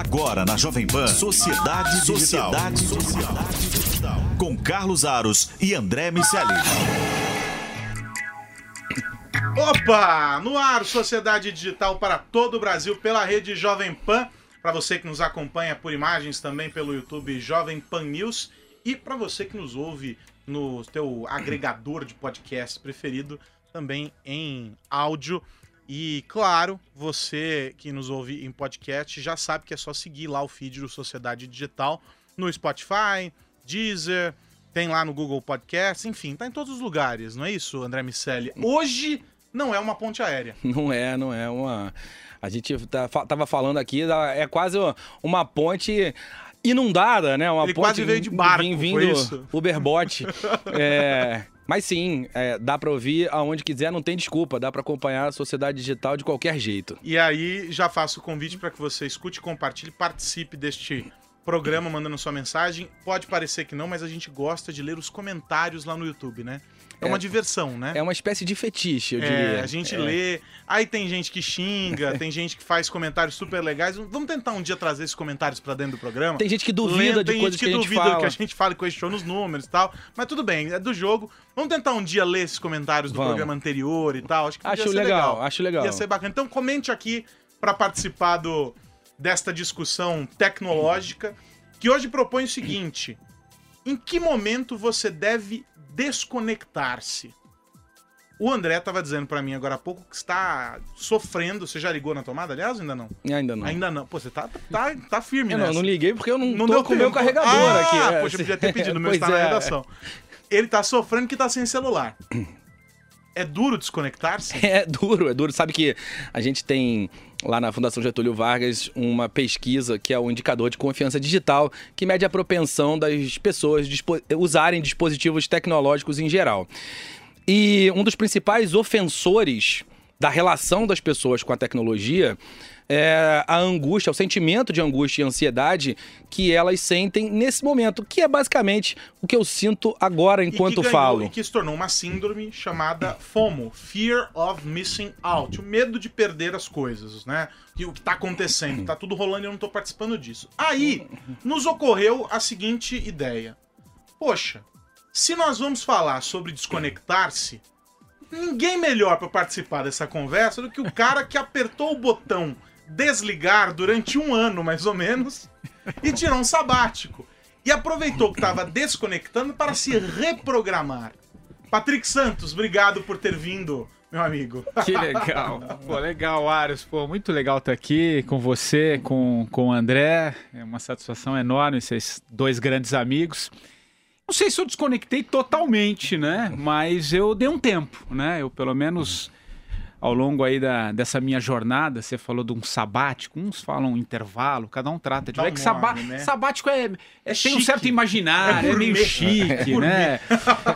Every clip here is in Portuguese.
Agora na Jovem Pan, Sociedade Digital. Sociedade Digital. Com Carlos Aros e André Miceli. Opa! No ar, Sociedade Digital para todo o Brasil pela rede Jovem Pan. Para você que nos acompanha por imagens também pelo YouTube Jovem Pan News. E para você que nos ouve no teu agregador de podcast preferido, também em áudio. E claro, você que nos ouve em podcast já sabe que é só seguir lá o feed do Sociedade Digital no Spotify, Deezer, tem lá no Google Podcast, enfim, tá em todos os lugares, não é isso, André Miceli? Hoje não é uma ponte aérea. Não é, não é uma. A gente tá, tava falando aqui, é quase uma ponte inundada, né? Uma Ele ponte quase veio de barco, vim- foi vindo isso? Uberbot. é, mas sim, é, dá pra ouvir aonde quiser, não tem desculpa, dá pra acompanhar a sociedade digital de qualquer jeito. E aí já faço o convite para que você escute, compartilhe, participe deste programa mandando sua mensagem. Pode parecer que não, mas a gente gosta de ler os comentários lá no YouTube, né? É uma É. diversão, né? É uma espécie de fetiche, eu É, diria. a gente É. lê, aí tem gente que xinga, tem gente que faz comentários super legais. Vamos tentar um dia trazer esses comentários pra dentro do programa? Tem gente que duvida Lendo, de tem coisas gente que, a gente duvida fala. que a gente fala e questiona os números e tal. Mas tudo bem, é do jogo. Vamos tentar um dia ler esses comentários do Vamos. programa anterior e tal. Acho que Acho ser legal, acho legal. Ia ser bacana. Então comente aqui pra participar do, desta discussão tecnológica, que hoje propõe o seguinte: em que momento você deve desconectar-se? O André estava dizendo pra mim agora há pouco que está sofrendo. Você já ligou na tomada, aliás, ainda não? Ainda não. Ainda não. Pô, você tá, tá, tá firme, né? não, não liguei porque eu não, Não tô deu com o meu carregador ah, aqui. é, Poxa, eu podia ter pedido, o meu está na é. redação. Ele tá sofrendo que tá sem celular. É duro desconectar-se? É duro, é duro. Sabe que a gente tem lá na Fundação Getúlio Vargas uma pesquisa que é o indicador de confiança digital que mede a propensão das pessoas dispo- usarem dispositivos tecnológicos em geral. E um dos principais ofensores da relação das pessoas com a tecnologia é a angústia, o sentimento de angústia e ansiedade que elas sentem nesse momento, que é basicamente o que eu sinto agora E enquanto ganhou- falo. E que se tornou uma síndrome chamada FOMO, Fear of Missing Out, o medo de perder as coisas, né? E o que tá acontecendo, tá tudo rolando e eu não tô participando disso. Aí, nos ocorreu a seguinte ideia. Poxa, se nós vamos falar sobre desconectar-se, ninguém melhor para participar dessa conversa do que o cara que apertou o botão desligar durante um ano, mais ou menos, e tirou um sabático. E aproveitou que estava desconectando para se reprogramar. Patrick Santos, obrigado por ter vindo, meu amigo. Que legal. Pô, legal, Aros. Pô, muito legal estar aqui com você, com, com o André. É uma satisfação enorme, vocês dois grandes amigos. Não sei se eu desconectei totalmente, né? Mas eu dei um tempo, né? Eu, pelo menos, ao longo aí da, dessa minha jornada, você falou de um sabático, uns falam intervalo, cada um trata de... Dá um é que sabá- né? sabático é, é, tem um certo imaginário, É é, meio chique, né?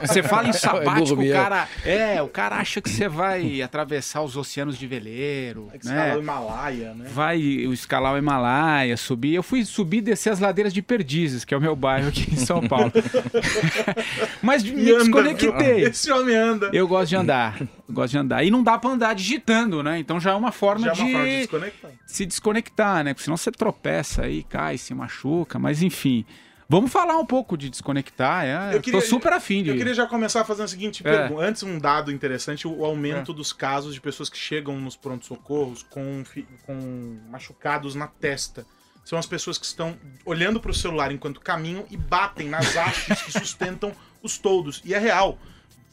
Você fala em sabático, o gourmet. cara... É, o cara acha que você vai atravessar os oceanos de veleiro, É que né? o Himalaia, né? Vai escalar o Himalaia, subir. Eu fui subir e descer as ladeiras de Perdizes, que é o meu bairro aqui em São Paulo. Mas me anda, desconectei. Esse homem anda. Eu gosto de andar. Gosto de andar. E não dá pra andar digitando, né? Então já é uma forma, Já é de, uma forma de desconectar. se desconectar, né? Porque senão você tropeça aí, cai, se machuca. Mas enfim. Vamos falar um pouco de desconectar. É, Eu queria- tô super afim de. Eu queria já começar fazendo a seguinte É. pergunta. Antes, um dado interessante: o aumento dos casos de pessoas que chegam nos prontos-socorros com, fi- com machucados na testa. São as pessoas que estão olhando para o celular enquanto caminham e batem nas hastes que sustentam os toldos. E é real.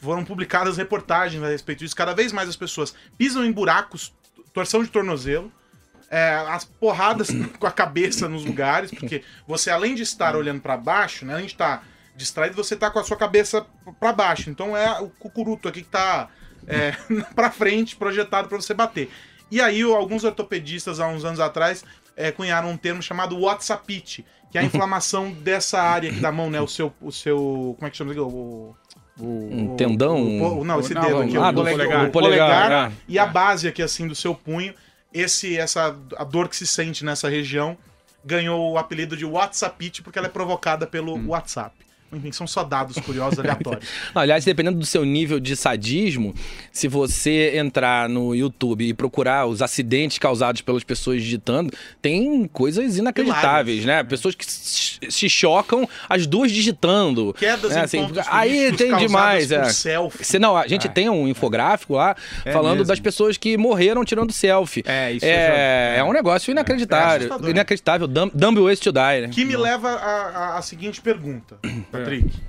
Foram publicadas reportagens a respeito disso. Cada vez mais as pessoas pisam em buracos, torção de tornozelo, é, as porradas com a cabeça nos lugares, porque você, além de estar olhando para baixo, né, além de estar distraído, você tá com a sua cabeça para baixo. Então é o cucuruto aqui que tá é, para frente, projetado para você bater. E aí, alguns ortopedistas, há uns anos atrás, é, cunharam um termo chamado WhatsAppite, que é a inflamação dessa área aqui da mão, né? O seu. O seu como é que chama? O, o, Um tendão? o- o- não, esse Não, dedo aqui. ah, o, do polegar, o polegar Polegar, e a base aqui, assim, do seu punho. Esse, essa, a dor que se sente nessa região ganhou o apelido de WhatsAppite porque ela é provocada pelo WhatsApp. Enfim, são só dados curiosos aleatórios. Não, aliás, dependendo do seu nível de sadismo, se você entrar no YouTube e procurar os acidentes causados pelas pessoas digitando, tem coisas inacreditáveis, né? Pessoas que se chocam as duas digitando. Quedas né? em assim, Aí tem demais. É. selfie. Se não, a gente tem um infográfico lá É falando mesmo. das pessoas que morreram tirando selfie. É, isso eu já- é, é um negócio É inacreditável. assustador. inacreditável. Dumb, dumb ways to die, né? Que me leva à, à- à seguinte pergunta, Patrick.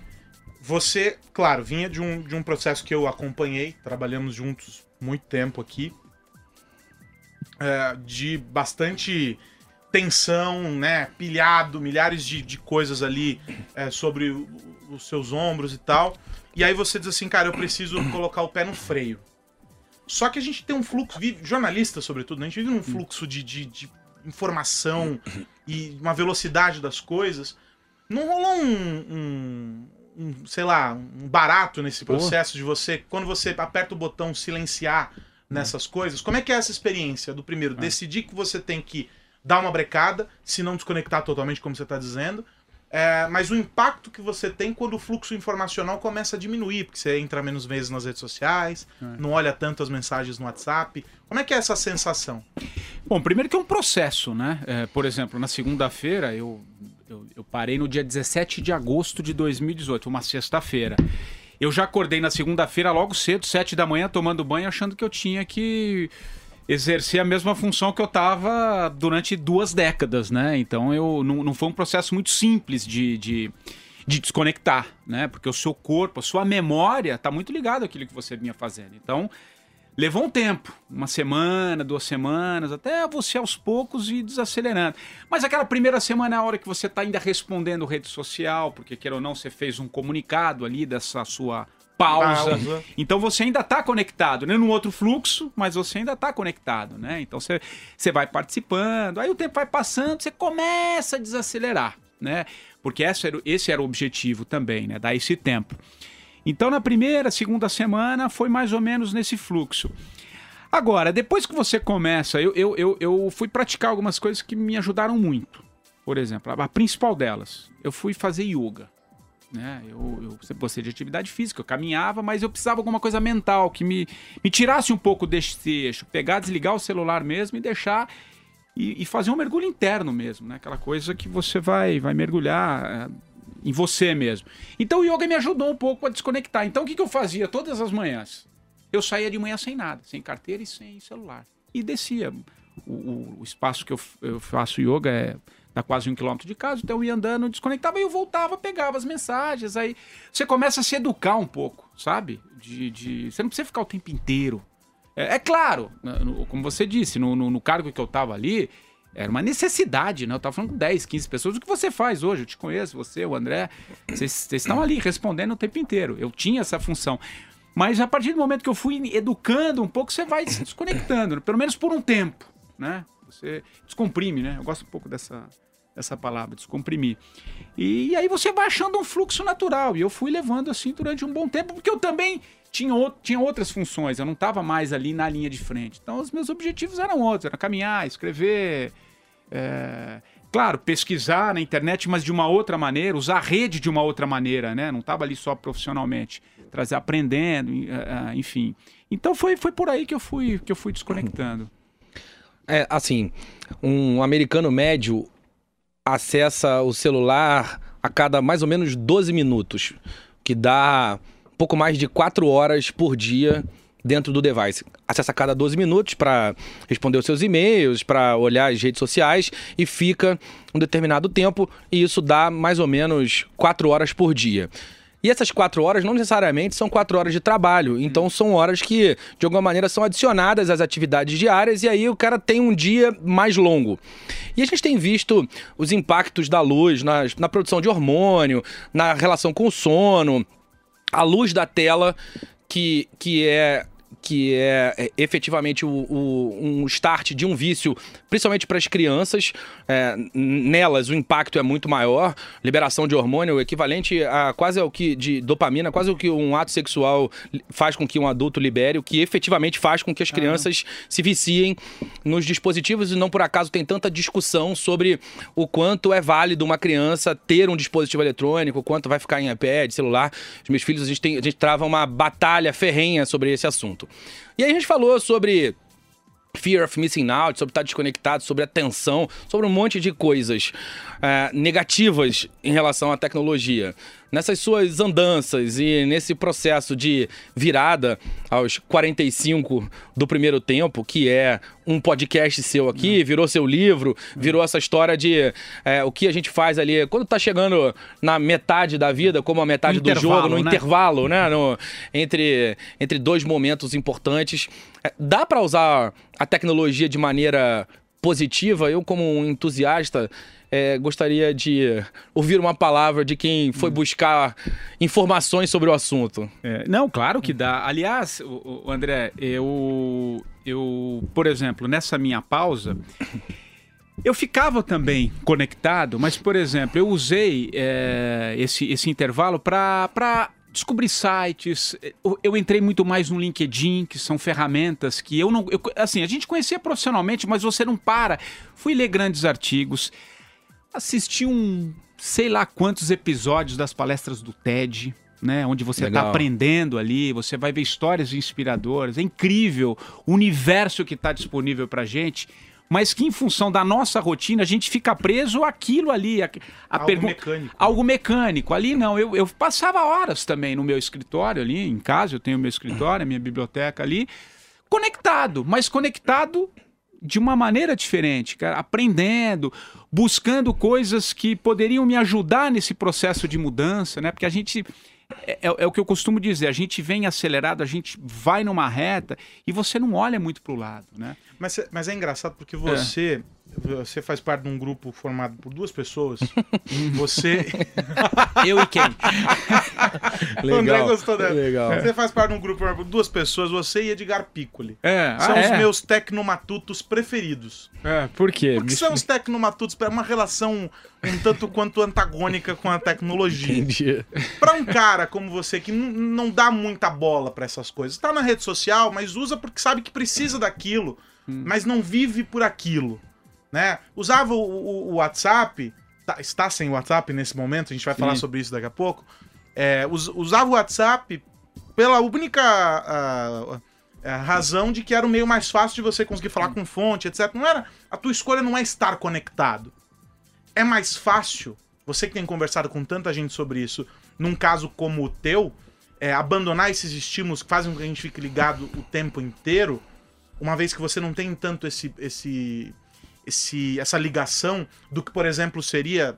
Você, claro, vinha de um, de um processo que eu acompanhei, trabalhamos juntos muito tempo aqui, é, de bastante tensão, né? Pilhado, milhares de, de coisas ali é, sobre o- os seus ombros e tal. E aí você diz assim, cara, eu preciso colocar o pé no freio. Só que a gente tem um fluxo, jornalista sobretudo, né? a gente vive num fluxo de, de, de informação e uma velocidade das coisas. Não rolou um, um- um, sei lá, um barato nesse processo de você, quando você aperta o botão silenciar nessas coisas? Como é que é essa experiência do primeiro? Decidir que você tem que dar uma brecada, se não desconectar totalmente, como você está dizendo. É, mas o impacto que você tem quando o fluxo informacional começa a diminuir, porque você entra menos vezes nas redes sociais, não olha tanto as mensagens no WhatsApp. Como é que é essa sensação? Bom, primeiro que é um processo, né? É, por exemplo, na segunda-feira, eu, eu, eu parei no dia 17 de agosto de 2018, uma sexta-feira. Eu já acordei na segunda-feira logo cedo, sete da manhã, tomando banho, achando que eu tinha que exercer a mesma função que eu estava durante duas décadas, né? Então eu não, não foi um processo muito simples de, de, de desconectar, né? Porque o seu corpo, a sua memória está muito ligado àquilo que você vinha fazendo. Então levou um tempo, uma semana, duas semanas, até você aos poucos ir desacelerando. Mas aquela primeira semana é a hora que você está ainda respondendo rede social, porque queira ou não, você fez um comunicado ali dessa sua pausa. Pausa. Então você ainda está conectado, né? Num outro fluxo, mas você ainda está conectado, né? Então você, você vai participando, aí o tempo vai passando, você começa a desacelerar, né? Porque esse era, o- esse era o objetivo também, né? Dar esse tempo. Então na primeira, segunda semana foi mais ou menos nesse fluxo. Agora, depois que você começa, eu, eu, eu, eu fui praticar algumas coisas que me ajudaram muito. Por exemplo, a, principal delas, eu fui fazer yoga. Né? Eu, eu gostei de atividade física, eu caminhava, mas eu precisava de alguma coisa mental que me, me tirasse um pouco desse eixo. Pegar, desligar o celular mesmo e deixar. E, e fazer um mergulho interno mesmo, né? Aquela coisa que você vai, vai mergulhar é, em você mesmo. Então o yoga me ajudou um pouco a desconectar. Então o que, que eu fazia todas as manhãs? Eu saía de manhã sem nada, sem carteira e sem celular. E descia. O, o- o espaço que eu, eu faço yoga é dá quase um quilômetro de casa, então eu ia andando, desconectava e eu voltava, pegava as mensagens. Aí você começa a se educar um pouco, sabe? De, de- você não precisa ficar o tempo inteiro. É, é claro, no- como você disse, no, no- no cargo que eu tava ali, era uma necessidade, né? Eu tava falando com 10, 15 pessoas. O que você faz hoje? Eu te conheço, você, o André. Vocês estão ali respondendo o tempo inteiro. Eu tinha essa função. Mas a partir do momento que eu fui educando um pouco, você vai se desconectando, pelo menos por um tempo, né? Você descomprime, né? Eu gosto um pouco dessa, dessa palavra, descomprimir. E aí você vai achando um fluxo natural. E eu fui levando assim durante um bom tempo, porque eu também tinha, ou- tinha outras funções, eu não estava mais ali na linha de frente. Então os meus objetivos eram outros, era caminhar, escrever, é, claro, pesquisar na internet, mas de uma outra maneira, usar a rede de uma outra maneira, né? Não estava ali só profissionalmente, trazer aprendendo, eh, eh, enfim. Então foi, foi por aí que eu fui que eu fui desconectando. É, assim, um americano médio acessa o celular a cada mais ou menos 12 minutos, que dá pouco mais de 4 horas por dia dentro do device. Acessa a cada 12 minutos para responder os seus e-mails, para olhar as redes sociais e fica um determinado tempo e isso dá mais ou menos 4 horas por dia. E essas quatro horas não necessariamente são quatro horas de trabalho. Então são horas que, de alguma maneira, são adicionadas às atividades diárias e aí o cara tem um dia mais longo. E a gente tem visto os impactos da luz na, na produção de hormônio, na relação com o sono, a luz da tela, que, que é que é, é efetivamente o, o, um start de um vício, principalmente para as crianças. É, nelas o impacto é muito maior, liberação de hormônio, o equivalente a quase ao que de dopamina, quase o que um ato sexual faz com que um adulto libere, o que efetivamente faz com que as crianças uhum. se viciem nos dispositivos e não por acaso tem tanta discussão sobre o quanto é válido uma criança ter um dispositivo eletrônico, quanto vai ficar em iPad, celular. Os meus filhos, a gente, tem, a gente trava uma batalha ferrenha sobre esse assunto. E aí a gente falou sobre fear of missing out, sobre estar desconectado, sobre atenção, sobre um monte de coisas é, negativas em relação à tecnologia. Nessas suas andanças e nesse processo de virada aos 45 do primeiro tempo, que é um podcast seu aqui, Não. virou seu livro, virou essa história de é, o que a gente faz ali quando tá chegando na metade da vida, como a metade do jogo, no né? intervalo, né? No, entre, entre dois momentos importantes. É, dá para usar a tecnologia de maneira positiva? Eu, como um entusiasta, é, gostaria de ouvir uma palavra de quem foi hum. buscar informações sobre o assunto. É, não, claro que dá. Aliás, o, o André, eu, eu, por exemplo, nessa minha pausa. Eu ficava também conectado, mas, por exemplo, eu usei é, esse, esse intervalo para descobrir sites. Eu, eu, entrei muito mais no LinkedIn, que são ferramentas que eu não. Eu, assim, a gente conhecia profissionalmente, mas você não para. Fui ler grandes artigos assisti um sei lá quantos episódios das palestras do TED, né, onde você está aprendendo ali, você vai ver histórias inspiradoras, é incrível o universo que está disponível para gente, mas que em função da nossa rotina a gente fica preso àquilo ali, a, a algo pergunta, mecânico, algo mecânico. Ali não, eu, eu passava horas também no meu escritório ali, em casa eu tenho meu escritório, a minha biblioteca ali, conectado, mas conectado de uma maneira diferente, cara, aprendendo, buscando coisas que poderiam me ajudar nesse processo de mudança, né? Porque a gente é, é, é, o que eu costumo dizer, a gente vem acelerado, a gente vai numa reta e você não olha muito para o lado, né? Mas, mas é engraçado porque você é você faz parte de um grupo formado por duas pessoas. você. Eu e quem? legal. O André gostou dela. Legal. Você faz parte de um grupo formado por duas pessoas, você e Edgar Piccoli. É. São ah, os é? meus tecnomatutos preferidos. É, por quê? Porque são os tecnomatutos, é uma relação um tanto quanto antagônica com a tecnologia. Entendi. Pra um cara como você que não dá muita bola para essas coisas, tá na rede social, mas usa porque sabe que precisa daquilo, hum. mas não vive por aquilo né? Usava o, o, o WhatsApp, tá, está sem WhatsApp nesse momento, a gente vai Sim. falar sobre isso daqui a pouco. É, us, usava o WhatsApp pela única a, a, razão de que era o meio mais fácil de você conseguir falar com fonte, etc. Não era. A tua escolha não é estar conectado. É mais fácil, você que tem conversado com tanta gente sobre isso, num caso como o teu, é, abandonar esses estímulos que fazem com que a gente fique ligado o tempo inteiro, uma vez que você não tem tanto esse, esse esse, essa ligação do que, por exemplo, seria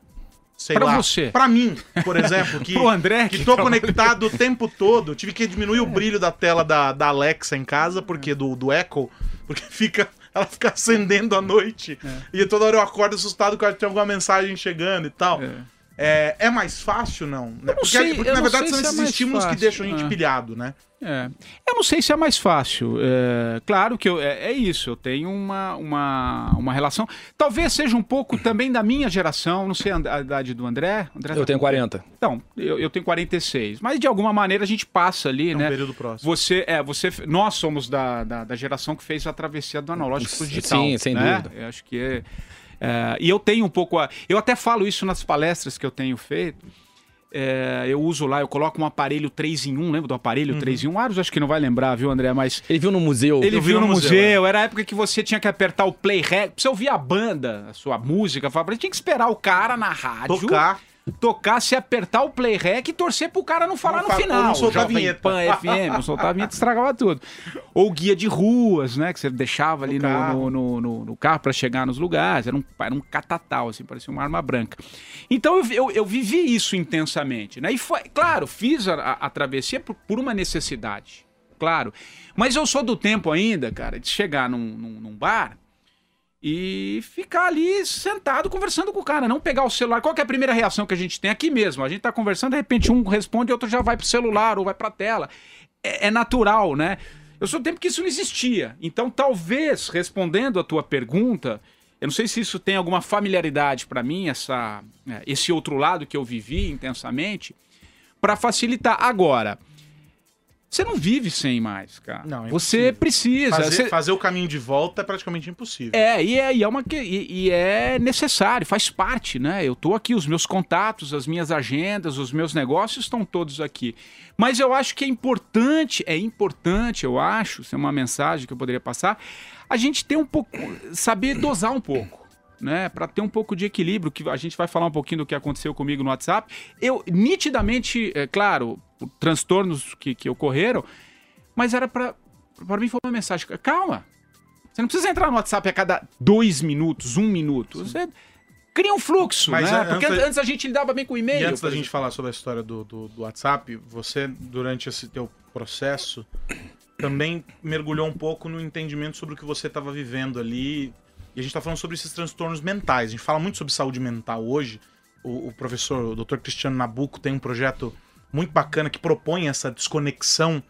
sei pra lá, você. Pra mim, por exemplo, que, Pro André, que, que tô conectado o tempo todo. Tive que diminuir o brilho da tela da, da Alexa em casa, porque do, do Echo, porque fica. Ela fica acendendo à noite. É. E toda hora eu acordo assustado que tem alguma mensagem chegando e tal. É. É, é mais fácil, não? Né? Não porque, sei, porque na verdade são é esses estímulos fácil. que deixam a gente é. pilhado, né? É. Eu não sei se é mais fácil. É, claro que eu, é, é, isso, eu tenho uma, uma, uma relação. Talvez seja um pouco também da minha geração, não sei a idade do André. André eu tá tenho 40. Então, eu, eu, tenho 46. Mas de alguma maneira a gente passa ali, é um né? período próximo. Você, é, você, nós somos da, da, da geração que fez a travessia do analógico para o digital. Sim, sem né? dúvida. Eu acho que é. É, e eu tenho um pouco. A, eu até falo isso nas palestras que eu tenho feito. É, eu uso lá, eu coloco um aparelho 3 em 1, lembra do aparelho uhum. 3 em 1? Aros acho que não vai lembrar, viu, André? Mas. Ele viu no museu. Ele viu no, no museu. museu. É. Era a época que você tinha que apertar o play rec. Pra você ouvir a banda, a sua música, você tinha que esperar o cara na rádio. Tocar tocar, se apertar o play rec e torcer pro cara não falar não no final. Não soltar a vinheta. Pan FM, não soltar a vinheta, estragava tudo. Ou guia de ruas, né? Que você deixava ali no, no, no, no, no carro para chegar nos lugares. Era um, era um catatal, assim, parecia uma arma branca. Então eu, eu, eu vivi isso intensamente, né? E foi, claro, fiz a, a, a travessia por, por uma necessidade, claro. Mas eu sou do tempo ainda, cara, de chegar num, num, num bar e ficar ali sentado conversando com o cara, não pegar o celular. Qual é a primeira reação que a gente tem aqui mesmo? A gente tá conversando, de repente um responde, outro já vai pro celular ou vai pra tela. É, é natural, né? Eu sou do tempo que isso não existia. Então, talvez, respondendo a tua pergunta, eu não sei se isso tem alguma familiaridade para mim, essa, é, esse outro lado que eu vivi intensamente, para facilitar. Agora, você não vive sem mais, cara. Não, é você precisa. Fazer, você- fazer o caminho de volta é praticamente impossível. É, e é, e é uma que- e, e é necessário, faz parte, né? Eu tô aqui, os meus contatos, as minhas agendas, os meus negócios estão todos aqui. Mas eu acho que é importante, é importante, eu acho, isso é uma mensagem que eu poderia passar, a gente ter um pouco, saber dosar um pouco. Né, para ter um pouco de equilíbrio, que a gente vai falar um pouquinho do que aconteceu comigo no WhatsApp. Eu, nitidamente, é claro, transtornos que, que ocorreram, mas era para para mim foi uma mensagem. Calma, você não precisa entrar no WhatsApp a cada dois minutos, um minuto. Você cria um fluxo, Mas né? antes- Porque antes a gente lidava bem com E e-mail. antes da gente falar sobre a história do, do, do WhatsApp, você, durante esse teu processo, também mergulhou um pouco no entendimento sobre o que você estava vivendo ali. E a gente está falando sobre esses transtornos mentais. A gente fala muito sobre saúde mental hoje. O, o professor, o Dr. Cristiano Nabuco, tem um projeto muito bacana que propõe essa desconexão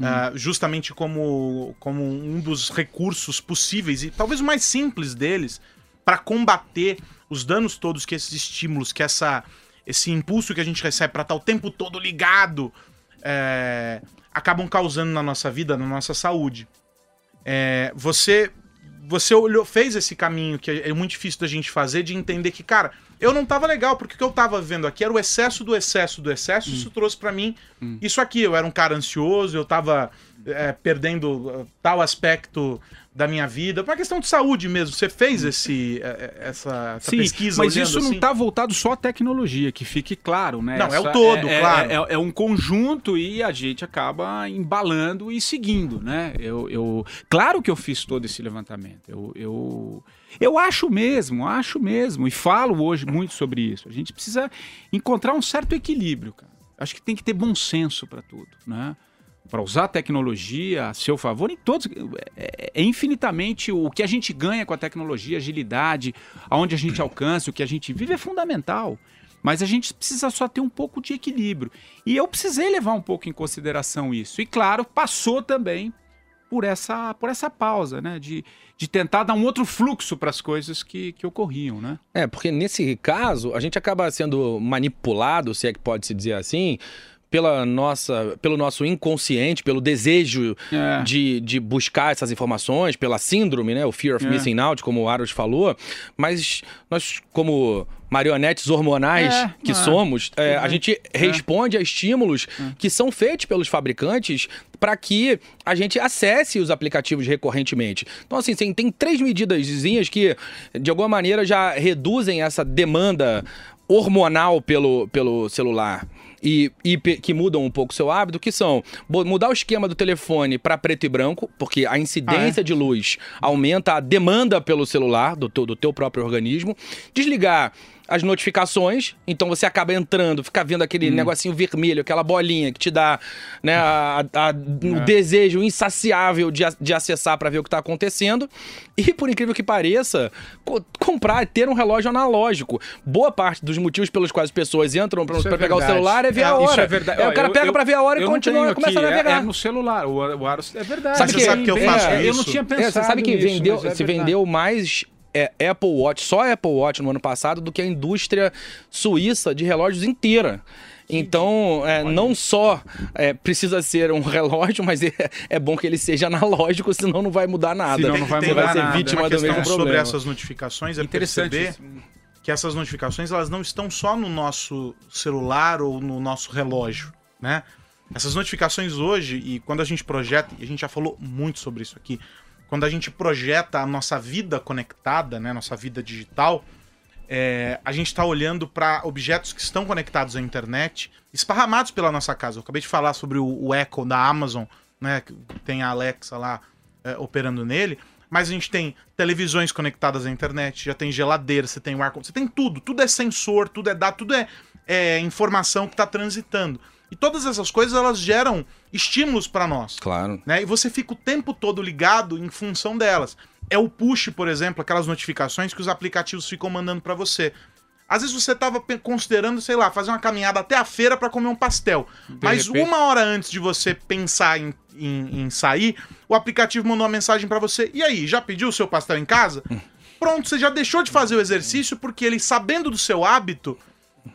ah, justamente como, como um dos recursos possíveis e talvez o mais simples deles para combater os danos todos que esses estímulos, que essa, esse impulso que a gente recebe para estar o tempo todo ligado, é, acabam causando na nossa vida, na nossa saúde. É, você você olhou, fez esse caminho que é muito difícil da gente fazer, de entender que, cara, eu não tava legal, porque o que eu tava vendo aqui era o excesso do excesso do excesso, isso trouxe pra mim isso aqui. Eu era um cara ansioso, eu tava é, perdendo uh, tal aspecto da minha vida, uma questão de saúde mesmo. Você fez esse, é, é, essa, essa Sim, pesquisa mas isso não assim? está voltado só à tecnologia, que fique claro, né? Não, é o Essa- todo, é, claro. É, é- é um conjunto e a gente acaba embalando e seguindo, né? Eu, eu- claro que eu fiz todo esse levantamento. Eu, eu, eu acho mesmo, acho mesmo, e falo hoje muito sobre isso. A gente precisa encontrar um certo equilíbrio, cara. Acho que tem que ter bom senso para tudo, né? Para usar a tecnologia a seu favor em todos. É, é infinitamente o que a gente ganha com a tecnologia, agilidade, aonde a gente alcança, o que a gente vive é fundamental. Mas a gente precisa só ter um pouco de equilíbrio. E eu precisei levar um pouco em consideração isso. E claro, passou também por essa, por essa pausa, né? De, de tentar dar um outro fluxo para as coisas que, que ocorriam, né? É, porque nesse caso, a gente acaba sendo manipulado, se é que pode se dizer assim, pela nossa, pelo nosso inconsciente, pelo desejo É. de, de buscar essas informações, pela síndrome, né? O fear of É. missing out, como o Aros falou. Mas nós, como marionetes hormonais É, que é. somos, é, a bem. gente responde a estímulos É. que são feitos pelos fabricantes para que a gente acesse os aplicativos recorrentemente. Então, assim, tem, tem três medidas que, de alguma maneira, já reduzem essa demanda hormonal pelo, pelo celular. E, e que mudam um pouco o seu hábito, que são mudar o esquema do telefone para preto e branco, porque a incidência de luz aumenta a demanda pelo celular, do do teu próprio organismo. Desligar as notificações, então você acaba entrando, fica vendo aquele negocinho vermelho, aquela bolinha que te dá né, a- a- o desejo insaciável de, de acessar para ver o que está acontecendo. E por incrível que pareça, co- comprar, ter um relógio analógico. Boa parte dos motivos pelos quais as pessoas entram para Isso é pegar o verdade. celular é ver É, a hora. Isso é verdade. Aí o cara pega para ver a hora e continua, começa a é- navegar. É, no celular. O, o Aros é verdade. Sabe Você que- sabe que eu é, faço é, Eu não isso? tinha É, pensado você sabe que vendeu, é se vendeu mais é, Apple Watch, só Apple Watch no ano passado, do que a indústria suíça de relógios inteira. Então, é, não só é, precisa ser um relógio, mas é, é bom que ele seja analógico, senão não vai mudar nada. Senão não vai Você mudar vai ser nada. vítima Uma do questão mesmo sobre problema. essas notificações é Interessante. perceber que essas notificações elas não estão só no nosso celular ou no nosso relógio, né? Essas notificações hoje, e quando a gente projeta, e a gente já falou muito sobre isso aqui, quando a gente projeta a nossa vida conectada, né, nossa vida digital, é, a gente está olhando para objetos que estão conectados à internet, esparramados pela nossa casa. Eu acabei de falar sobre o, o Echo da Amazon, né, que tem a Alexa lá é, operando nele, mas a gente tem televisões conectadas à internet, já tem geladeira, você tem o ar, você tem tudo, tudo é sensor, tudo é dado, tudo é, é informação que está transitando. E todas essas coisas elas geram estímulos para nós Claro. né? E você fica o tempo todo ligado em função delas. É o push, por exemplo, aquelas notificações que os aplicativos ficam mandando para você. Às vezes você estava considerando, sei lá, fazer uma caminhada até a feira para comer um pastel. De Mas repente- uma hora antes de você pensar em, em- em sair, o aplicativo mandou uma mensagem para você. E aí, já pediu o seu pastel em casa? Pronto, você já deixou de fazer o exercício porque ele, sabendo do seu hábito,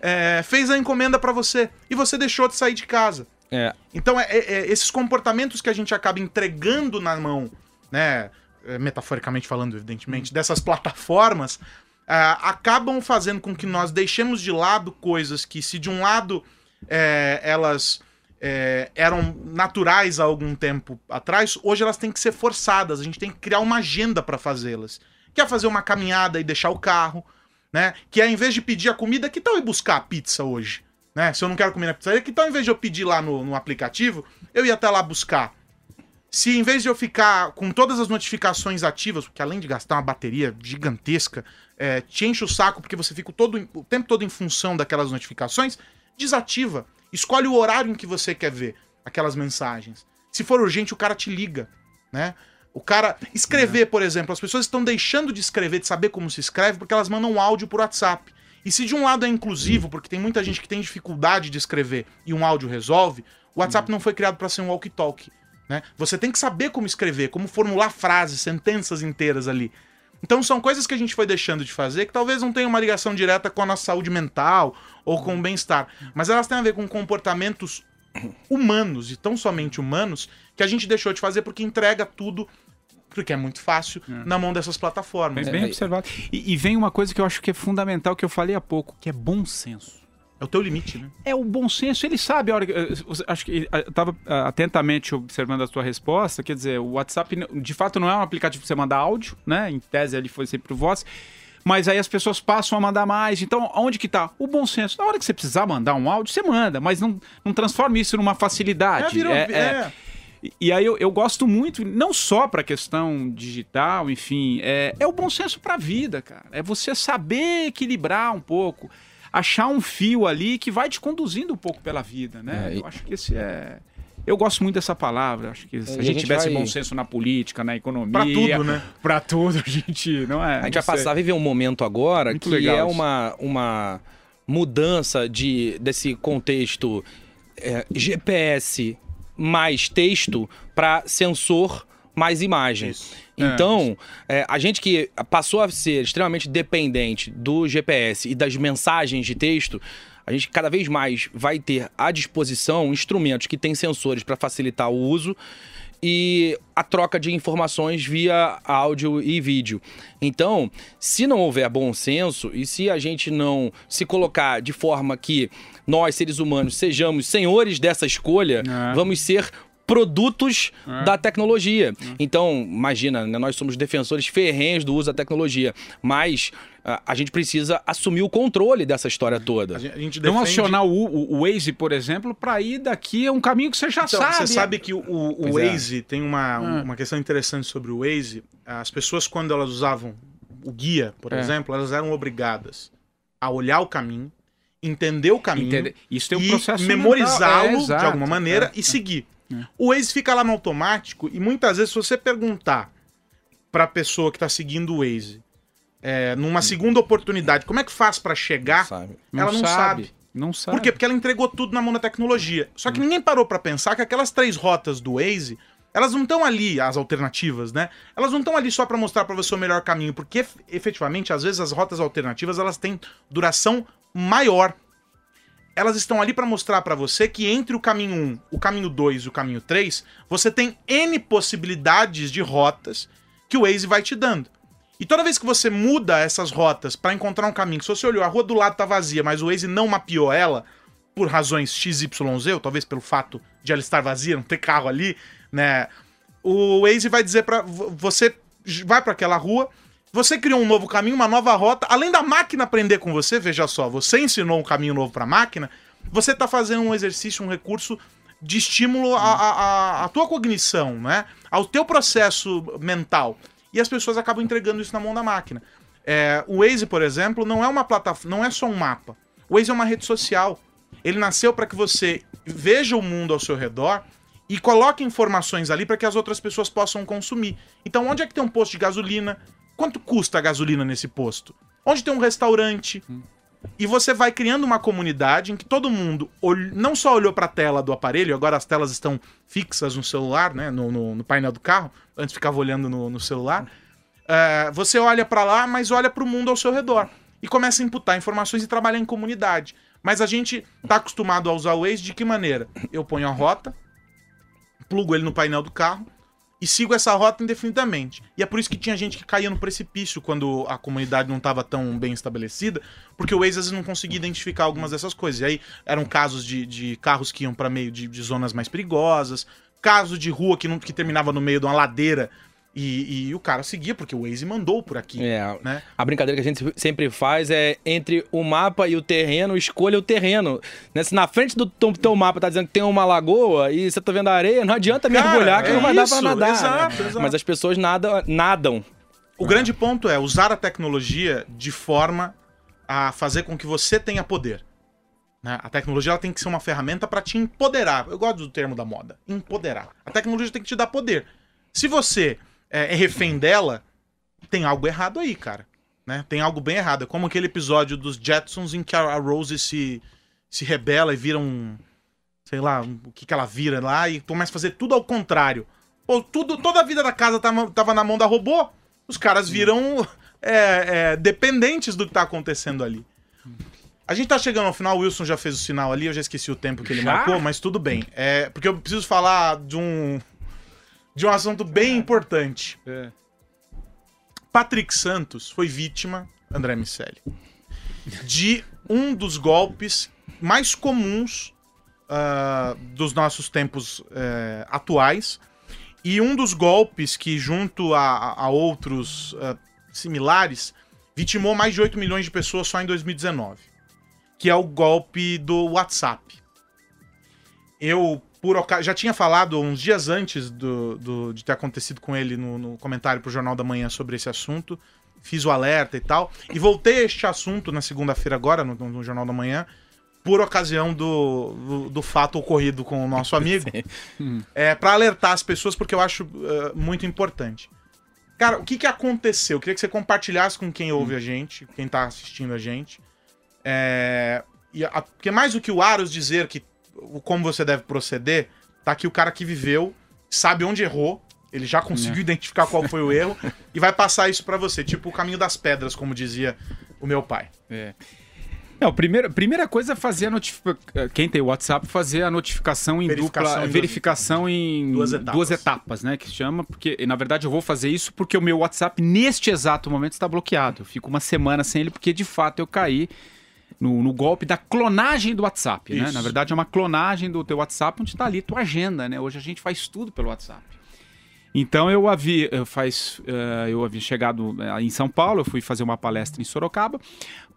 é, fez a encomenda para você. E você deixou de sair de casa. É, Então, é, é- é esses comportamentos que a gente acaba entregando na mão, né? é, Metaforicamente falando, evidentemente, dessas plataformas, ah, acabam fazendo com que nós deixemos de lado coisas que, se de um lado é, elas é, eram naturais há algum tempo atrás, hoje elas têm que ser forçadas. A gente tem que criar uma agenda para fazê-las. Que é fazer uma caminhada e deixar o carro, né? Que é, em vez de pedir a comida, que tal eu ir buscar a pizza hoje? Né? Se eu não quero comer na pizzaria, que tal, em vez de eu pedir lá no, no aplicativo, eu ia até lá buscar? Se em vez de eu ficar com todas as notificações ativas, porque além de gastar uma bateria gigantesca, é, te enche o saco porque você fica todo, o tempo todo em função daquelas notificações, desativa. Escolhe o horário em que você quer ver aquelas mensagens. Se for urgente, o cara te liga, né? O cara. Escrever, por exemplo, as pessoas estão deixando de escrever, de saber como se escreve, porque elas mandam um áudio por WhatsApp. E se de um lado é inclusivo, porque tem muita gente que tem dificuldade de escrever e um áudio resolve, o WhatsApp não foi criado para ser um walkie-talkie. Né? Você tem que saber como escrever, como formular frases, sentenças inteiras ali. Então são coisas que a gente foi deixando de fazer que talvez não tenham uma ligação direta com a nossa saúde mental ou com o bem-estar, mas elas têm a ver com comportamentos humanos e tão somente humanos que a gente deixou de fazer porque entrega tudo porque é muito fácil na mão dessas plataformas. Bem, bem É, observado. E, e vem uma coisa que eu acho que é fundamental, que eu falei há pouco, que é bom senso. É o teu limite, né? É o bom senso, ele sabe a hora que. eh, você- Acho que eu estava atentamente observando a sua resposta. Quer dizer, o WhatsApp, de fato, não é um aplicativo para você mandar áudio, né? Em tese, ele foi sempre voz. Mas aí as pessoas passam a mandar mais. Então, onde que tá? O bom senso. Na hora que você precisar mandar um áudio, você manda, mas não, não transforme isso numa facilidade. virou- É- é- é. E- E aí eu, eu gosto muito, não só para questão digital, enfim, é, é o bom senso para a vida, cara. É você saber equilibrar um pouco, achar um fio ali que vai te conduzindo um pouco pela vida, né? É, e- Eu acho que esse é. Eu gosto muito dessa palavra. Acho que se E a a gente gente tivesse vai- bom senso na política, na economia. Pra tudo, né? Pra tudo, a gente. Não é? A gente não vai passar a viver um momento agora Muito que é isso. uma, uma mudança de, desse contexto é, GPS mais texto para sensor mais imagem. Então, é, a gente que passou a ser extremamente dependente do GPS e das mensagens de texto, a gente cada vez mais vai ter à disposição instrumentos que têm sensores para facilitar o uso e a troca de informações via áudio e vídeo. Então, se não houver bom senso e se a gente não se colocar de forma que nós, seres humanos, sejamos senhores dessa escolha, É. vamos ser produtos da tecnologia. Então, imagina, né, nós somos defensores ferrenhos do uso da tecnologia, mas ah, a gente precisa assumir o controle dessa história toda. A gente, a gente Não defende- acionar o, o, o Waze, por exemplo, para ir daqui é um caminho que você já Então, sabe. Você sabe que o, o, é. Waze tem uma, Ah. uma questão interessante sobre o Waze. As pessoas, quando elas usavam o guia, por É. exemplo, elas eram obrigadas a olhar o caminho, entender o caminho Entende- Isso tem um e processo memorizá-lo. É, de alguma maneira É, e é. seguir. É. O Waze fica lá no automático e muitas vezes, se você perguntar para a pessoa que está seguindo o Waze, é, numa segunda oportunidade, como é que faz para chegar, Sabe? ela não sabe. Não sabe. Por quê? Porque ela entregou tudo na mão da tecnologia. Só que ninguém parou pra pensar que aquelas três rotas do Waze, elas não estão ali, as alternativas, né? Elas não estão ali só pra mostrar pra você o melhor caminho, porque ef- efetivamente, às vezes as rotas alternativas, elas têm duração maior. Elas estão ali pra mostrar pra você que entre o caminho 1, o caminho 2 e o caminho 3, você tem N possibilidades de rotas que o Waze vai te dando. E toda vez que você muda essas rotas pra encontrar um caminho, se você olhou, a rua do lado tá vazia, mas o Waze não mapeou ela, por razões XYZ, ou talvez pelo fato de ela estar vazia, não ter carro ali, né? O Waze vai dizer vo- você vai pra aquela rua, você criou um novo caminho, uma nova rota, além da máquina aprender com você, veja só, você ensinou um caminho novo pra máquina, você tá fazendo um exercício, um recurso de estímulo à, à, à- à tua cognição, né? Ao teu processo mental. E as pessoas acabam entregando isso na mão da máquina. É, o Waze, por exemplo, não é uma plataforma, não é só um mapa. O Waze é uma rede social. Ele nasceu para que você veja o mundo ao seu redor e coloque informações ali para que as outras pessoas possam consumir. Então, onde é que tem um posto de gasolina? Quanto custa a gasolina nesse posto? Onde tem um restaurante? E você vai criando uma comunidade em que todo mundo não só olhou para a tela do aparelho, agora as telas estão fixas no celular, né, no, no- no painel do carro, antes ficava olhando no, no celular. É, você olha para lá, mas olha para o mundo ao seu redor. E começa a imputar informações e trabalhar em comunidade. Mas a gente tá acostumado a usar o Waze de que maneira? Eu ponho a rota, plugo ele no painel do carro e sigo essa rota indefinidamente. E é por isso que tinha gente que caía no precipício quando a comunidade não estava tão bem estabelecida, porque o Waze às vezes não conseguia identificar algumas dessas coisas. E aí eram casos de, de carros que iam para meio de, de zonas mais perigosas, caso de rua que, não, que terminava no meio de uma ladeira e, e o cara seguia porque o Waze mandou por aqui. É, Né? a brincadeira que a gente sempre faz é entre o mapa e o terreno, escolha o terreno. Né? Se na frente do teu, teu mapa tá dizendo que tem uma lagoa e você tá vendo a areia, não adianta Cara, mergulhar que é não vai dar isso, pra nadar. exato, né? exato. Mas as pessoas nada, nadam. O grande ponto é usar a tecnologia de forma a fazer com que você tenha poder. né? A tecnologia ela tem que ser uma ferramenta para te empoderar. Eu gosto do termo da moda. Empoderar. A tecnologia tem que te dar poder. Se você é, é refém dela, tem algo errado aí, cara. Né? Tem algo bem errado. É como aquele episódio dos Jetsons em que a Rose se, se rebela e vira um. Sei lá, um- o que, que ela vira lá e começa a fazer tudo ao contrário. Pô, tudo, toda a vida da casa tava, tava na mão da robô. Os caras viram é, é, dependentes do que tá acontecendo ali. A gente tá chegando ao final, o Wilson já fez o sinal ali, eu já esqueci o tempo que ele Já? marcou, mas tudo bem. É, porque eu preciso falar de um. De um assunto bem importante. É. Patrick Santos foi vítima, André Miceli, de um dos golpes mais comuns ah, dos nossos tempos eh, atuais e um dos golpes que, junto a, a outros ah, similares, vitimou mais de 8 milhões de pessoas só em 2019, que é o golpe do WhatsApp. Eu, por já tinha falado uns dias antes do, do- de ter acontecido com ele no, no comentário pro Jornal da Manhã sobre esse assunto. Fiz o alerta e tal. E voltei a este assunto na segunda-feira agora, no, no Jornal da Manhã, por ocasião do, do, do fato ocorrido com o nosso amigo. é, para alertar as pessoas, porque eu acho eh, muito importante. Cara, o que, que aconteceu? Eu queria que você compartilhasse com quem ouve a gente, quem tá assistindo a gente. É, e a- porque mais do que o Aros dizer que o- como você deve proceder, tá aqui o cara que viveu, sabe onde errou, ele já conseguiu identificar qual foi o erro e vai passar isso pra você, tipo o caminho das pedras, como dizia o meu pai. É. Não, primeira, primeira coisa é fazer a notificação. Quem tem WhatsApp, fazer a notificação em Verificação dupla. em duas- verificação em duas etapas. duas etapas, né? Que chama. Porque, na verdade, eu vou fazer isso porque o meu WhatsApp, neste exato momento, está bloqueado. Eu fico uma semana sem ele, porque de fato eu caí no, no golpe da clonagem do WhatsApp, né? Isso. Na verdade, é uma clonagem do teu WhatsApp onde está ali tua agenda, né? Hoje a gente faz tudo pelo WhatsApp. Então eu havia, eu faz, eh, eu havia chegado eh, em São Paulo, eu fui fazer uma palestra em Sorocaba.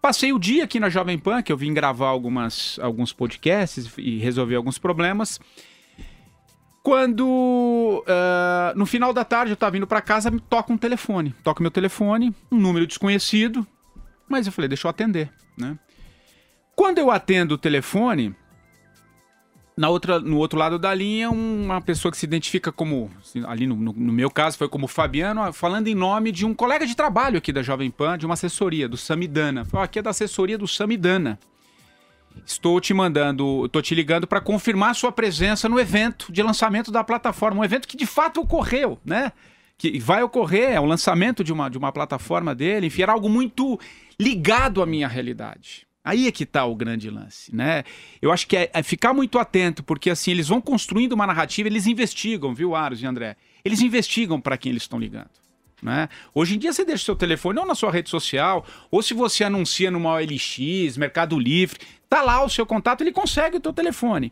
Passei o dia aqui na Jovem Pan, que eu vim gravar algumas, alguns podcasts e resolver alguns problemas. Quando eh, no final da tarde eu tava indo para casa, toca um telefone. Toca meu telefone, um número desconhecido, mas eu falei, deixa eu atender, né? Quando eu atendo o telefone, na outra, no outro lado da linha, uma pessoa que se identifica como, ali no, no- no meu caso, foi como Fabiano, falando em nome de um colega de trabalho aqui da Jovem Pan, de uma assessoria, do Samidana. Falou, aqui é da assessoria do Samidana. Estou te mandando, estou te ligando para confirmar sua presença no evento de lançamento da plataforma, um evento que de fato ocorreu, né? Que vai ocorrer, é o lançamento de uma, de uma plataforma dele, enfim, era algo muito ligado à minha realidade. Aí é que tá o grande lance, né? Eu acho que é, é ficar muito atento, porque assim, eles vão construindo uma narrativa, eles investigam, viu, Aros e André? Eles investigam para quem eles estão ligando. Né? Hoje em dia você deixa seu telefone ou na sua rede social, ou se você anuncia numa OLX, Mercado Livre, tá lá o seu contato, ele consegue o teu telefone.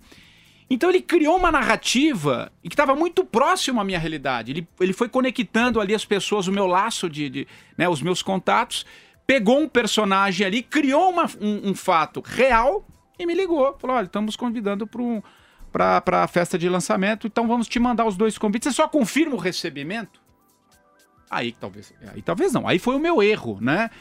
Então ele criou uma narrativa que estava muito próximo à minha realidade. Ele, ele foi conectando ali as pessoas, o meu laço de, de né, os meus contatos, pegou um personagem ali, criou uma- um, um fato real e me ligou. Falou: olha, estamos convidando para a festa de lançamento, então vamos te mandar os dois convites. Você só confirma o recebimento? Aí talvez. Aí talvez não. Aí foi o meu erro, né?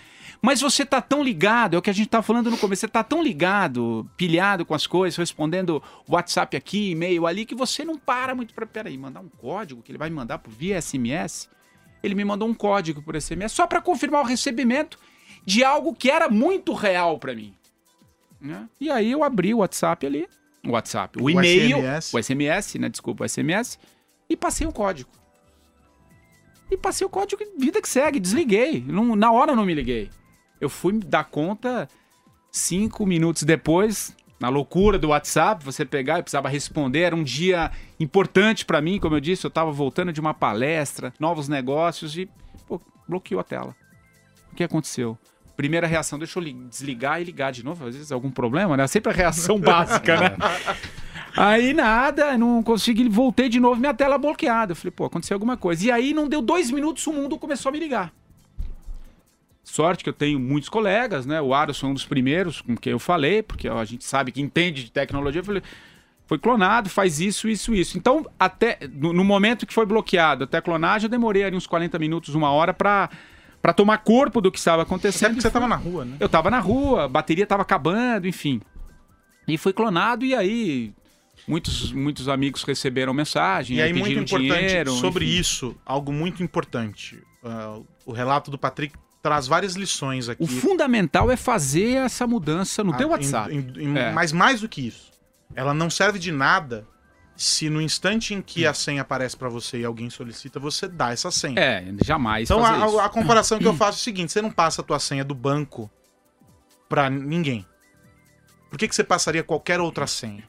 Mas você tá tão ligado, é o que a gente tá falando no começo, você tá tão ligado, pilhado com as coisas, respondendo WhatsApp aqui, e-mail ali, que você não para muito para peraí, mandar um código que ele vai me mandar por via SMS. Ele me mandou um código por SMS só para confirmar o recebimento de algo que era muito real para mim. né? E aí eu abri o WhatsApp ali, o WhatsApp, o, O e-mail, SMS. o SMS, né? Desculpa, o SMS, e passei o código. E passei o código, vida que segue, desliguei. Não- na hora eu não me liguei. Eu fui dar conta cinco minutos depois, na loucura do WhatsApp, você pegar e precisava responder. Era um dia importante pra mim, como eu disse, eu tava voltando de uma palestra, novos negócios e pô, bloqueou a tela. O que aconteceu? Primeira reação, deixa eu li- desligar e ligar de novo, às vezes algum problema, né? Sempre a reação básica, né? Aí nada, não consegui, voltei de novo, minha tela bloqueada. Eu falei, pô, aconteceu alguma coisa. E aí não deu dois minutos, o mundo começou a me ligar. Sorte que eu tenho muitos colegas, né? O Aros foi um dos primeiros com quem eu falei, porque ó, a gente sabe que entende de tecnologia. Eu falei, foi clonado, faz isso, isso, isso. Então, até no, no momento que foi bloqueado, até a clonagem, eu demorei ali uns 40 minutos, uma hora pra, pra tomar corpo do que estava Até acontecendo. porque E você foi- tava na rua, né? eu tava na rua, a bateria tava acabando, enfim. E foi clonado e aí muitos, muitos amigos receberam mensagem, E aí, muito pediram importante, dinheiro. sobre enfim. isso, algo muito importante. Ah, o relato do Patrick traz várias lições aqui. O fundamental é fazer essa mudança no Ah, teu WhatsApp. em- em- É. Mas mais do que isso, ela não serve de nada se no instante em que a senha aparece pra você e alguém solicita, você dá essa senha. É, jamais Então a, a comparação que eu faço é o seguinte: você não passa a tua senha do banco pra ninguém. Por que, que você passaria qualquer outra senha?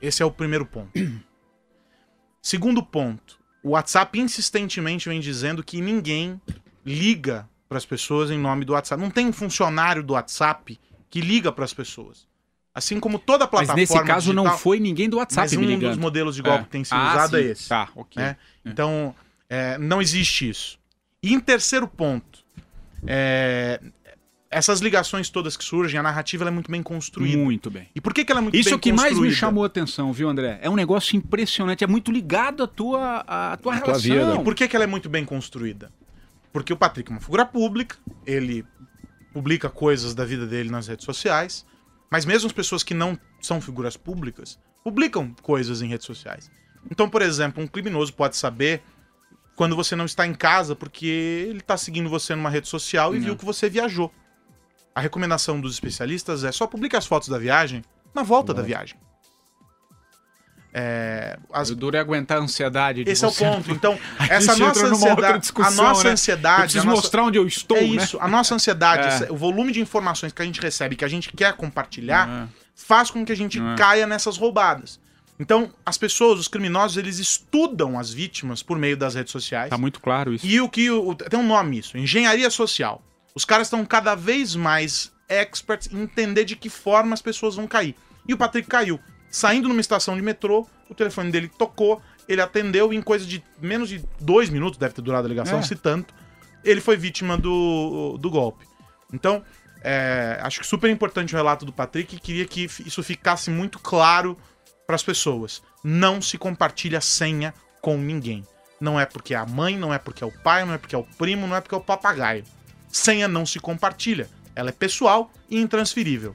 Esse é o primeiro ponto. Segundo ponto, o WhatsApp insistentemente vem dizendo que ninguém liga para as pessoas em nome do WhatsApp. Não tem um funcionário do WhatsApp que liga para as pessoas. Assim como toda Mas plataforma nesse caso não digital- foi ninguém do WhatsApp mas me um ligando. dos modelos de golpe que tem sido Ah, usado é sim. esse. Tá, ok. né? Então, é, não existe isso. E em terceiro ponto, é, essas ligações todas que surgem, a narrativa ela é muito bem construída. Muito bem. E por que, que ela é muito Isso bem é o que mais me construída? chamou a atenção, viu, André? É um negócio impressionante, é muito ligado à tua, à tua tua relação. vida. Por que, que ela é muito bem construída? Porque o Patrick é uma figura pública, ele publica coisas da vida dele nas redes sociais, mas mesmo as pessoas que não são figuras públicas publicam coisas em redes sociais. Então, por exemplo, um criminoso pode saber quando você não está em casa porque ele está seguindo você numa rede social e Não. viu que você viajou. A recomendação dos especialistas é só publique as fotos da viagem na volta da viagem. É, as- O duro é aguentar a ansiedade de esse é o você. ponto. Então, essa nossa ansiedade, a nossa né? Eu ansiedade, a preciso nossa, mostrar onde eu estou, é né? isso, a nossa ansiedade, É. o volume de informações que a gente recebe, que a gente quer compartilhar, É. faz com que a gente É. caia nessas roubadas. Então, as pessoas, os criminosos, eles estudam as vítimas por meio das redes sociais. Tá muito claro isso. E o que o- tem um nome isso, engenharia social. Os caras estão cada vez mais experts em entender de que forma as pessoas vão cair. E o Patrick caiu. Saindo numa estação de metrô, o telefone dele tocou, ele atendeu e em coisa de menos de dois minutos, deve ter durado a ligação, É. se tanto, ele foi vítima do, do golpe. Então, é, acho que super importante o relato do Patrick e queria que isso ficasse muito claro para as pessoas. Não se compartilha senha com ninguém. Não é porque é a mãe, não é porque é o pai, não é porque é o primo, não é porque é o papagaio. Senha não se compartilha. Ela é pessoal e intransferível.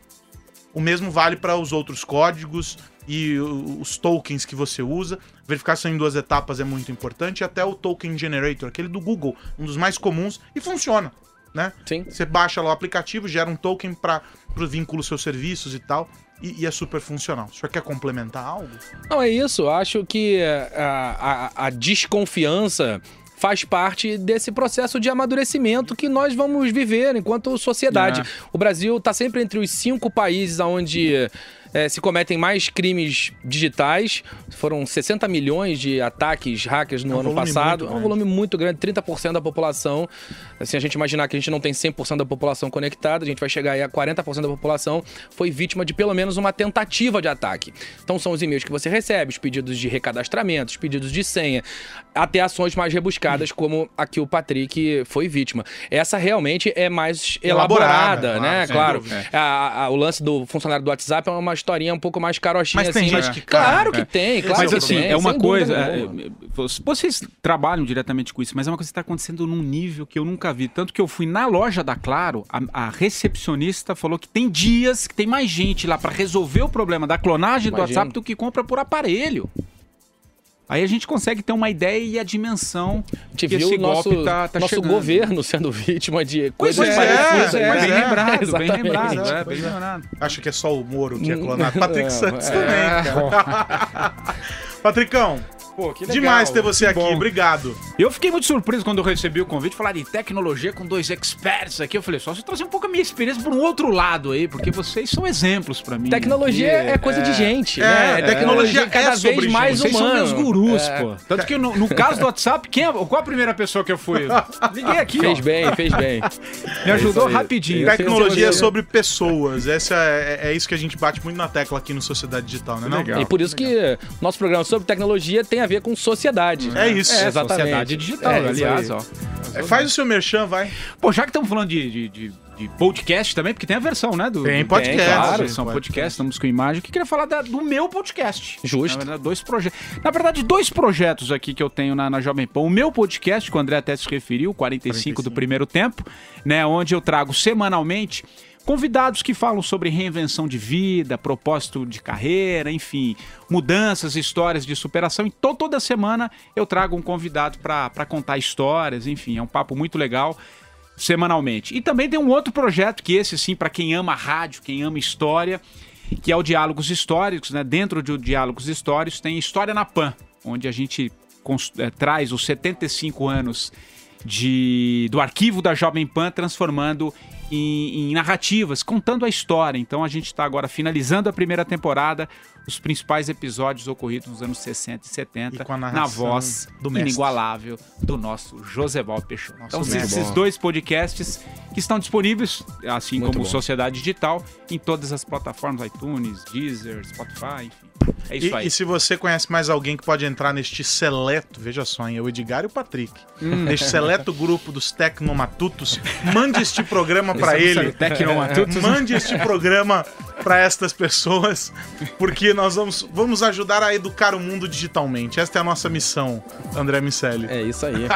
O mesmo vale para os outros códigos e os tokens que você usa. Verificação em duas etapas é muito importante. E até o token generator, aquele do Google, um dos mais comuns, e funciona. Né? Sim. Você baixa lá o aplicativo, gera um token para o vínculo seus serviços e tal. E, e é super funcional. O senhor quer complementar algo? Não, é isso. Acho que eh, a, a- a desconfiança faz parte desse processo de amadurecimento que nós vamos viver enquanto sociedade. É. O Brasil está sempre entre os cinco países onde eh, se cometem mais crimes digitais. Foram 60 milhões de ataques hackers no É um ano passado. É um volume muito grande, 30% da população. Assim, a gente imaginar que a gente não tem 100% da população conectada, a gente vai chegar aí a 40% da população foi vítima de pelo menos uma tentativa de ataque. Então são os e-mails que você recebe, os pedidos de recadastramento, os pedidos de senha, até ações mais rebuscadas como a que o Patrick foi vítima. Essa realmente é mais Elaborada, elaborada, claro, né? sem Claro. dúvida. A- a- o lance do funcionário do WhatsApp é uma historinha um pouco mais carochinha Mas tem assim. gente que Claro que é. tem, claro mas que assim, tem, é uma coisa. é, é, vocês trabalham diretamente com isso, mas é uma coisa que está acontecendo num nível que eu nunca vi. Tanto que eu fui na loja da Claro, a, a recepcionista falou que tem dias que tem mais gente lá para resolver o problema da clonagem do Imagino. WhatsApp do que compra por aparelho. Aí a gente consegue ter uma ideia e a dimensão Te que viu esse o nosso, golpe tá, tá nosso chegando. governo sendo vítima de Pois coisas é, parecidas. é, né? bem é, lembrado, bem lembrado. É, bem é. lembrado. Acho que é só o Moro que é clonado. Patrick é, Santos é. também, cara. Patricão, Pô, que legal, demais ter você que aqui. bom. Obrigado. Eu fiquei muito surpreso quando eu recebi o convite, falar de tecnologia com dois experts aqui. Eu falei, só se eu trazer um pouco a minha experiência por um outro lado aí, porque vocês são exemplos pra mim. Tecnologia aqui. é coisa de gente, É, né? tecnologia é cada sobre vez mais gente. Vocês são humano. meus gurus, É. pô. Tanto que no, no caso do WhatsApp, quem é, qual a primeira pessoa que eu fui? Liguei aqui, Fez ó. bem, fez bem. Me ajudou isso aí. rapidinho. É. Tecnologia é sobre pessoas. Essa é, é isso que a gente bate muito na tecla aqui no Sociedade Digital, né? Legal. E por isso que nosso programa sobre tecnologia tem a ver com sociedade. É isso. É, Exatamente. sociedade digital, É, aliás, ó. É, faz o seu merchan, vai. Pô, já que estamos falando de, de, de- de podcast também, porque tem a versão, né? Do, Tem podcast. Claro, Tem versão podcast, estamos com imagem. Eu queria falar da- do meu podcast. Justo. Na verdade, dois projetos. Na verdade, dois projetos aqui que eu tenho na, na Jovem Pan. O meu podcast, que o André até se referiu, 45, do primeiro tempo, né? Onde eu trago semanalmente convidados que falam sobre reinvenção de vida, propósito de carreira, enfim, mudanças, histórias de superação. Então, toda semana eu trago um convidado para contar histórias, enfim, é um papo muito legal semanalmente. E também tem um outro projeto que esse sim para quem ama rádio, quem ama história, que é o Diálogos Históricos, né? Dentro de Diálogos Históricos tem História na Pan, onde a gente eh, traz os 75 anos de, do arquivo da Jovem Pan transformando em, em narrativas, contando a história. Então a gente está agora finalizando a primeira temporada, os principais episódios ocorridos nos anos 60 e 70, E com a na voz do inigualável do nosso Joseval Peixoto. Nosso Então, mestre. esses Bom. dois podcasts que estão disponíveis, assim Muito como bom. Sociedade Digital, em todas as plataformas, iTunes, Deezer, Spotify, enfim. É isso E, aí. e se você conhece mais alguém que pode entrar neste seleto, veja só, hein, é o Edgar e o Patrick, neste seleto grupo dos Tecnomatutos, mande este programa para ele. Tecnomatutos. Mande este programa para estas pessoas, porque nós vamos, vamos ajudar a educar o mundo digitalmente. Esta é a nossa missão, André Miceli. É isso aí.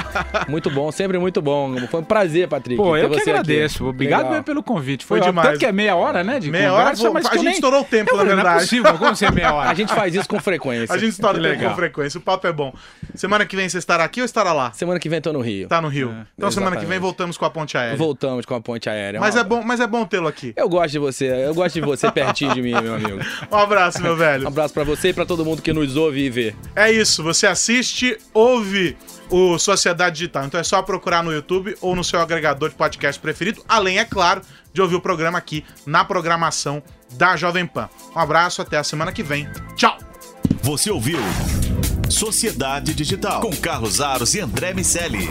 Muito bom, sempre muito bom. Foi um prazer, Patrick. Pô, ter eu que agradeço. aqui. Obrigado Legal. pelo convite. Foi Foi, demais. Tanto que é meia hora, né? De Meia hora, conversa, vou- mas a gente nem- estourou o tempo, Eu na falei, Não é verdade. possível, como ser meia hora? A gente faz isso com frequência. A gente estoura o tempo com frequência, o papo é bom. Semana que vem você estará aqui ou estará lá? Semana que vem tô no Rio. Tá no Rio. então semana que vem exatamente. voltamos com a ponte aérea. Voltamos com a ponte aérea. Mas Um é bom, mas é bom tê-lo aqui. Eu gosto de você, eu gosto de você pertinho de mim, meu amigo. Um abraço, meu Um velho. abraço pra você e pra todo mundo que nos ouve e vê. É isso, você assiste, ouve o Sociedade Digital. Então é só procurar no YouTube ou no seu agregador de podcast preferido, além, é claro, de ouvir o programa aqui na programação da Jovem Pan. Um abraço, até a semana que vem. Tchau! Você ouviu Sociedade Digital com Carlos Aros e André Miceli.